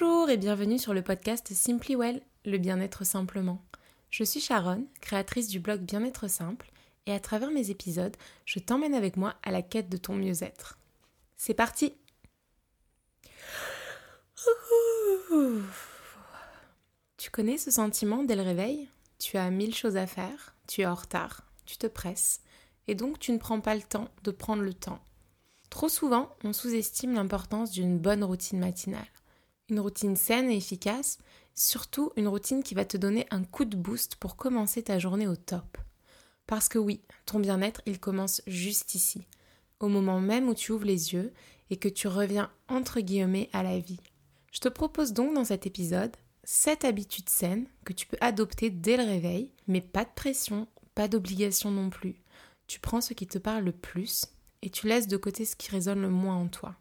Bonjour et bienvenue sur le podcast Simply Well, le bien-être simplement. Je suis Sharon, créatrice du blog Bien-être simple, et à travers mes épisodes, je t'emmène avec moi à la quête de ton mieux-être. C'est parti Tu connais ce sentiment dès le réveil? Tu as mille choses à faire, tu es en retard, tu te presses, et donc tu ne prends pas le temps de prendre le temps. Trop souvent, on sous-estime l'importance d'une bonne routine matinale. Une routine saine et efficace, surtout une routine qui va te donner un coup de boost pour commencer ta journée au top. Parce que oui, ton bien-être, il commence juste ici, au moment même où tu ouvres les yeux et que tu reviens entre guillemets à la vie. Je te propose donc dans cet épisode 7 habitudes saines que tu peux adopter dès le réveil, mais pas de pression, pas d'obligation non plus. Tu prends ce qui te parle le plus et tu laisses de côté ce qui résonne le moins en toi.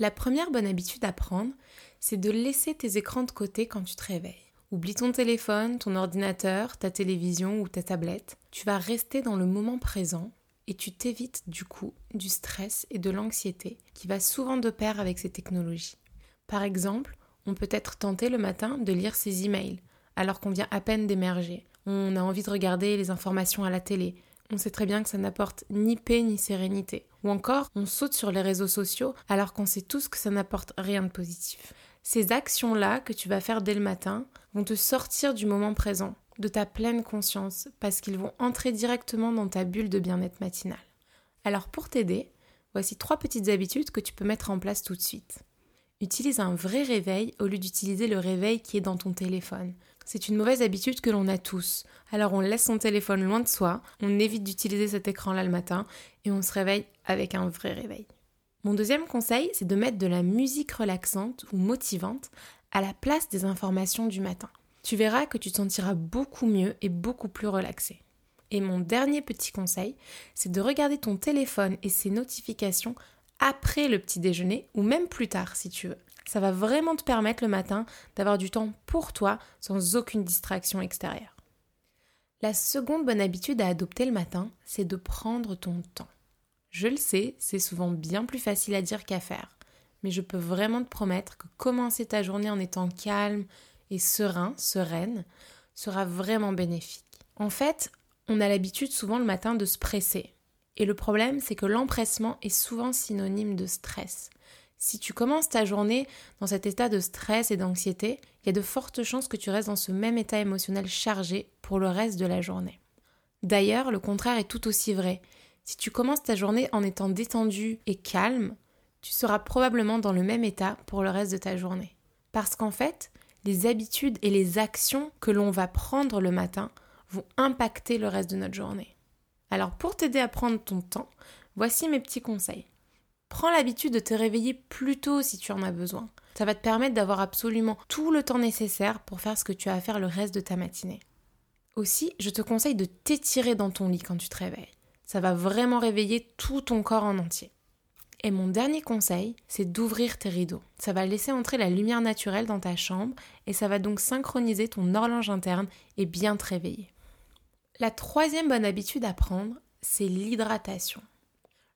La première bonne habitude à prendre, c'est de laisser tes écrans de côté quand tu te réveilles. Oublie ton téléphone, ton ordinateur, ta télévision ou ta tablette. Tu vas rester dans le moment présent et tu t'évites du coup du stress et de l'anxiété qui va souvent de pair avec ces technologies. Par exemple, on peut être tenté le matin de lire ses emails alors qu'on vient à peine d'émerger. On a envie de regarder les informations à la télé, on sait très bien que ça n'apporte ni paix ni sérénité. Ou encore, on saute sur les réseaux sociaux alors qu'on sait tous que ça n'apporte rien de positif. Ces actions-là que tu vas faire dès le matin vont te sortir du moment présent, de ta pleine conscience, parce qu'ils vont entrer directement dans ta bulle de bien-être matinal. Alors pour t'aider, voici trois petites habitudes que tu peux mettre en place tout de suite. Utilise un vrai réveil au lieu d'utiliser le réveil qui est dans ton téléphone. C'est une mauvaise habitude que l'on a tous. Alors on laisse son téléphone loin de soi, on évite d'utiliser cet écran-là le matin et on se réveille avec un vrai réveil. Mon deuxième conseil, c'est de mettre de la musique relaxante ou motivante à la place des informations du matin. Tu verras que tu te sentiras beaucoup mieux et beaucoup plus relaxé. Et mon dernier petit conseil, c'est de regarder ton téléphone et ses notifications après le petit déjeuner ou même plus tard si tu veux. Ça va vraiment te permettre le matin d'avoir du temps pour toi sans aucune distraction extérieure. La seconde bonne habitude à adopter le matin, c'est de prendre ton temps. Je le sais, c'est souvent bien plus facile à dire qu'à faire, mais je peux vraiment te promettre que commencer ta journée en étant calme et serein, sereine, sera vraiment bénéfique. En fait, on a l'habitude souvent le matin de se presser, et le problème, c'est que l'empressement est souvent synonyme de stress. Si tu commences ta journée dans cet état de stress et d'anxiété, il y a de fortes chances que tu restes dans ce même état émotionnel chargé pour le reste de la journée. D'ailleurs, le contraire est tout aussi vrai. Si tu commences ta journée en étant détendu et calme, tu seras probablement dans le même état pour le reste de ta journée. Parce qu'en fait, les habitudes et les actions que l'on va prendre le matin vont impacter le reste de notre journée. Alors pour t'aider à prendre ton temps, voici mes petits conseils. Prends l'habitude de te réveiller plus tôt si tu en as besoin. Ça va te permettre d'avoir absolument tout le temps nécessaire pour faire ce que tu as à faire le reste de ta matinée. Aussi, je te conseille de t'étirer dans ton lit quand tu te réveilles. Ça va vraiment réveiller tout ton corps en entier. Et mon dernier conseil, c'est d'ouvrir tes rideaux. Ça va laisser entrer la lumière naturelle dans ta chambre et ça va donc synchroniser ton horloge interne et bien te réveiller. La troisième bonne habitude à prendre, c'est l'hydratation.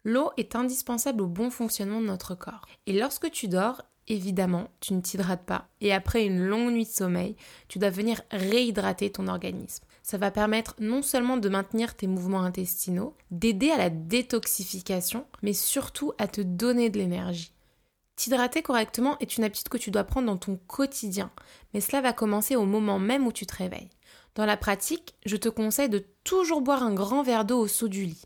L'eau est indispensable au bon fonctionnement de notre corps. Et lorsque tu dors, évidemment, tu ne t'hydrates pas. Et après une longue nuit de sommeil, tu dois venir réhydrater ton organisme. Ça va permettre non seulement de maintenir tes mouvements intestinaux, d'aider à la détoxification, mais surtout à te donner de l'énergie. T'hydrater correctement est une habitude que tu dois prendre dans ton quotidien, mais cela va commencer au moment même où tu te réveilles. Dans la pratique, je te conseille de toujours boire un grand verre d'eau au saut du lit.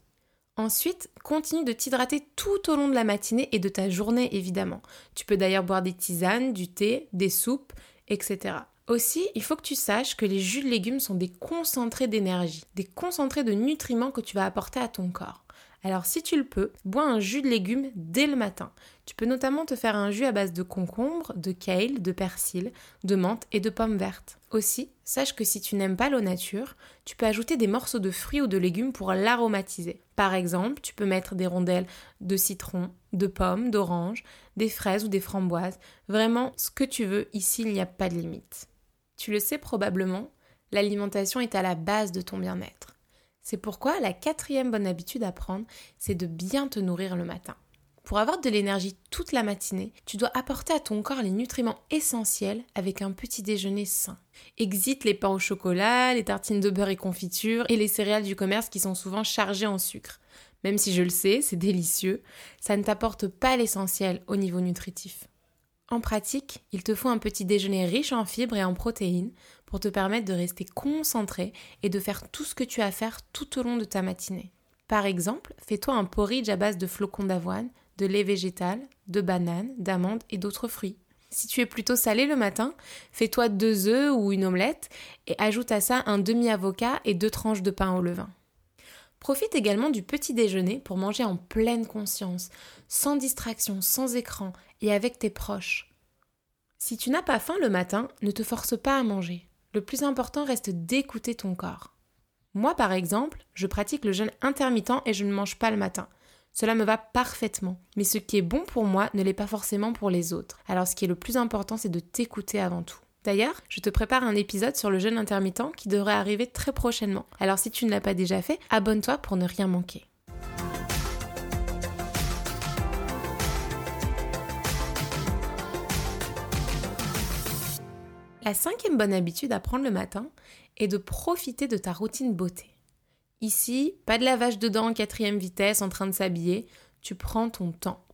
Ensuite, continue de t'hydrater tout au long de la matinée et de ta journée évidemment. Tu peux d'ailleurs boire des tisanes, du thé, des soupes, etc. Aussi, il faut que tu saches que les jus de légumes sont des concentrés d'énergie, des concentrés de nutriments que tu vas apporter à ton corps. Alors si tu le peux, bois un jus de légumes dès le matin. Tu peux notamment te faire un jus à base de concombre, de kale, de persil, de menthe et de pommes vertes. Aussi, sache que si tu n'aimes pas l'eau nature, tu peux ajouter des morceaux de fruits ou de légumes pour l'aromatiser. Par exemple, tu peux mettre des rondelles de citron, de pommes, d'orange, des fraises ou des framboises. Vraiment, ce que tu veux, ici il n'y a pas de limite. Tu le sais probablement, l'alimentation est à la base de ton bien-être. C'est pourquoi la quatrième bonne habitude à prendre, c'est de bien te nourrir le matin. Pour avoir de l'énergie toute la matinée, tu dois apporter à ton corps les nutriments essentiels avec un petit déjeuner sain. Exite les pains au chocolat, les tartines de beurre et confiture et les céréales du commerce qui sont souvent chargées en sucre. Même si je le sais, c'est délicieux, ça ne t'apporte pas l'essentiel au niveau nutritif. En pratique, il te faut un petit déjeuner riche en fibres et en protéines pour te permettre de rester concentré et de faire tout ce que tu as à faire tout au long de ta matinée. Par exemple, fais-toi un porridge à base de flocons d'avoine, de lait végétal, de bananes, d'amandes et d'autres fruits. Si tu es plutôt salé le matin, fais-toi deux œufs ou une omelette et ajoute à ça un demi-avocat et deux tranches de pain au levain. Profite également du petit déjeuner pour manger en pleine conscience, sans distraction, sans écran et avec tes proches. Si tu n'as pas faim le matin, ne te force pas à manger. Le plus important reste d'écouter ton corps. Moi, par exemple, je pratique le jeûne intermittent et je ne mange pas le matin. Cela me va parfaitement. Mais ce qui est bon pour moi ne l'est pas forcément pour les autres. Alors ce qui est le plus important, c'est de t'écouter avant tout. D'ailleurs, je te prépare un épisode sur le jeûne intermittent qui devrait arriver très prochainement. Alors si tu ne l'as pas déjà fait, abonne-toi pour ne rien manquer. La cinquième bonne habitude à prendre le matin est de profiter de ta routine beauté. Ici, pas de lavage de dents en quatrième vitesse en train de s'habiller, tu prends ton temps.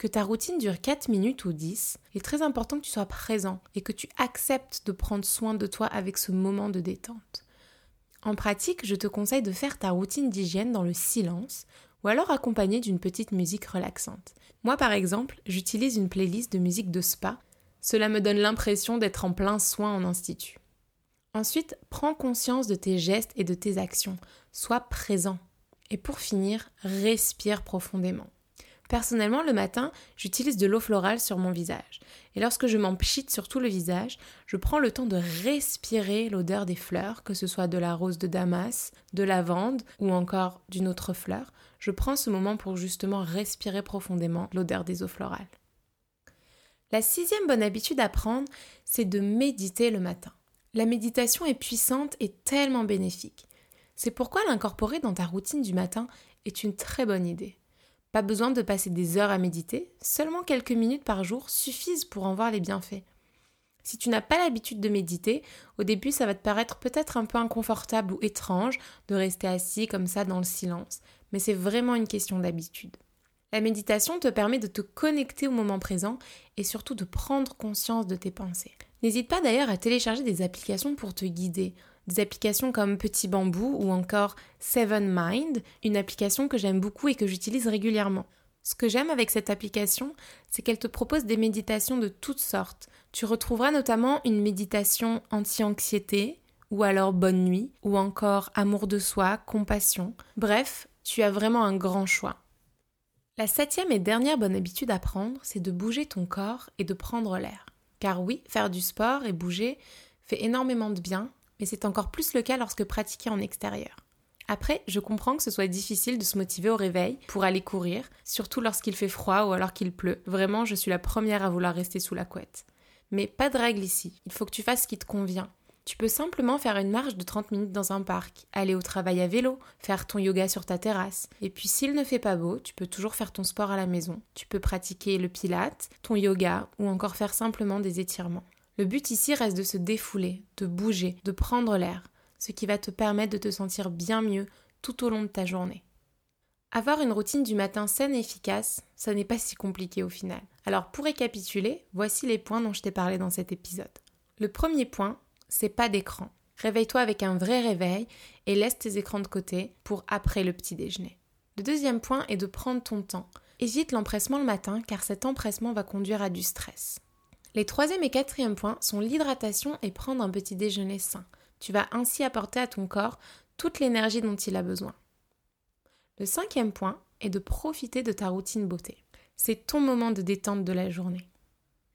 Que ta routine dure 4 minutes ou 10, il est très important que tu sois présent et que tu acceptes de prendre soin de toi avec ce moment de détente. En pratique, je te conseille de faire ta routine d'hygiène dans le silence ou alors accompagné d'une petite musique relaxante. Moi par exemple, j'utilise une playlist de musique de spa cela me donne l'impression d'être en plein soin en institut. Ensuite, prends conscience de tes gestes et de tes actions. Sois présent. Et pour finir, respire profondément. Personnellement, le matin, j'utilise de l'eau florale sur mon visage. Et lorsque je m'empchite sur tout le visage, je prends le temps de respirer l'odeur des fleurs, que ce soit de la rose de Damas, de lavande ou encore d'une autre fleur. Je prends ce moment pour justement respirer profondément l'odeur des eaux florales. La sixième bonne habitude à prendre, c'est de méditer le matin. La méditation est puissante et tellement bénéfique. C'est pourquoi l'incorporer dans ta routine du matin est une très bonne idée. Pas besoin de passer des heures à méditer, seulement quelques minutes par jour suffisent pour en voir les bienfaits. Si tu n'as pas l'habitude de méditer, au début ça va te paraître peut-être un peu inconfortable ou étrange de rester assis comme ça dans le silence, mais c'est vraiment une question d'habitude. La méditation te permet de te connecter au moment présent et surtout de prendre conscience de tes pensées. N'hésite pas d'ailleurs à télécharger des applications pour te guider. Applications comme Petit Bambou ou encore Seven Mind, une application que j'aime beaucoup et que j'utilise régulièrement. Ce que j'aime avec cette application, c'est qu'elle te propose des méditations de toutes sortes. Tu retrouveras notamment une méditation anti-anxiété, ou alors bonne nuit, ou encore amour de soi, compassion. Bref, tu as vraiment un grand choix. La septième et dernière bonne habitude à prendre, c'est de bouger ton corps et de prendre l'air. Car oui, faire du sport et bouger fait énormément de bien, mais c'est encore plus le cas lorsque pratiqué en extérieur. Après, je comprends que ce soit difficile de se motiver au réveil pour aller courir, surtout lorsqu'il fait froid ou alors qu'il pleut. Vraiment, je suis la première à vouloir rester sous la couette. Mais pas de règle ici, il faut que tu fasses ce qui te convient. Tu peux simplement faire une marche de 30 minutes dans un parc, aller au travail à vélo, faire ton yoga sur ta terrasse. Et puis s'il ne fait pas beau, tu peux toujours faire ton sport à la maison. Tu peux pratiquer le pilate, ton yoga ou encore faire simplement des étirements. Le but ici reste de se défouler, de bouger, de prendre l'air, ce qui va te permettre de te sentir bien mieux tout au long de ta journée. Avoir une routine du matin saine et efficace, ça n'est pas si compliqué au final. Alors pour récapituler, voici les points dont je t'ai parlé dans cet épisode. Le premier point, c'est pas d'écran. Réveille-toi avec un vrai réveil et laisse tes écrans de côté pour après le petit déjeuner. Le deuxième point est de prendre ton temps. Évite l'empressement le matin car cet empressement va conduire à du stress. Les troisième et quatrième points sont l'hydratation et prendre un petit déjeuner sain. Tu vas ainsi apporter à ton corps toute l'énergie dont il a besoin. Le cinquième point est de profiter de ta routine beauté. C'est ton moment de détente de la journée.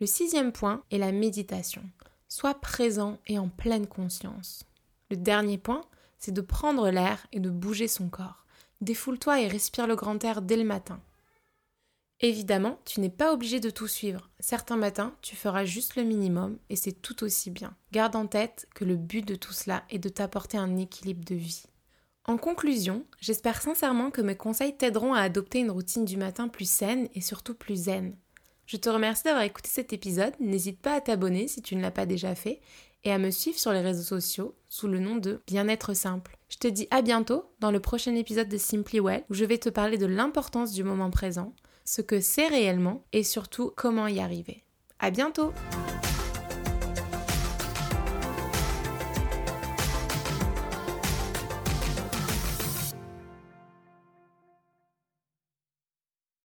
Le sixième point est la méditation. Sois présent et en pleine conscience. Le dernier point, c'est de prendre l'air et de bouger son corps. Défoule-toi et respire le grand air dès le matin. Évidemment, tu n'es pas obligé de tout suivre. Certains matins, tu feras juste le minimum et c'est tout aussi bien. Garde en tête que le but de tout cela est de t'apporter un équilibre de vie. En conclusion, j'espère sincèrement que mes conseils t'aideront à adopter une routine du matin plus saine et surtout plus zen. Je te remercie d'avoir écouté cet épisode, n'hésite pas à t'abonner si tu ne l'as pas déjà fait et à me suivre sur les réseaux sociaux sous le nom de Bien-être simple. Je te dis à bientôt dans le prochain épisode de Simply Well où je vais te parler de l'importance du moment présent, ce que c'est réellement et surtout comment y arriver. À bientôt!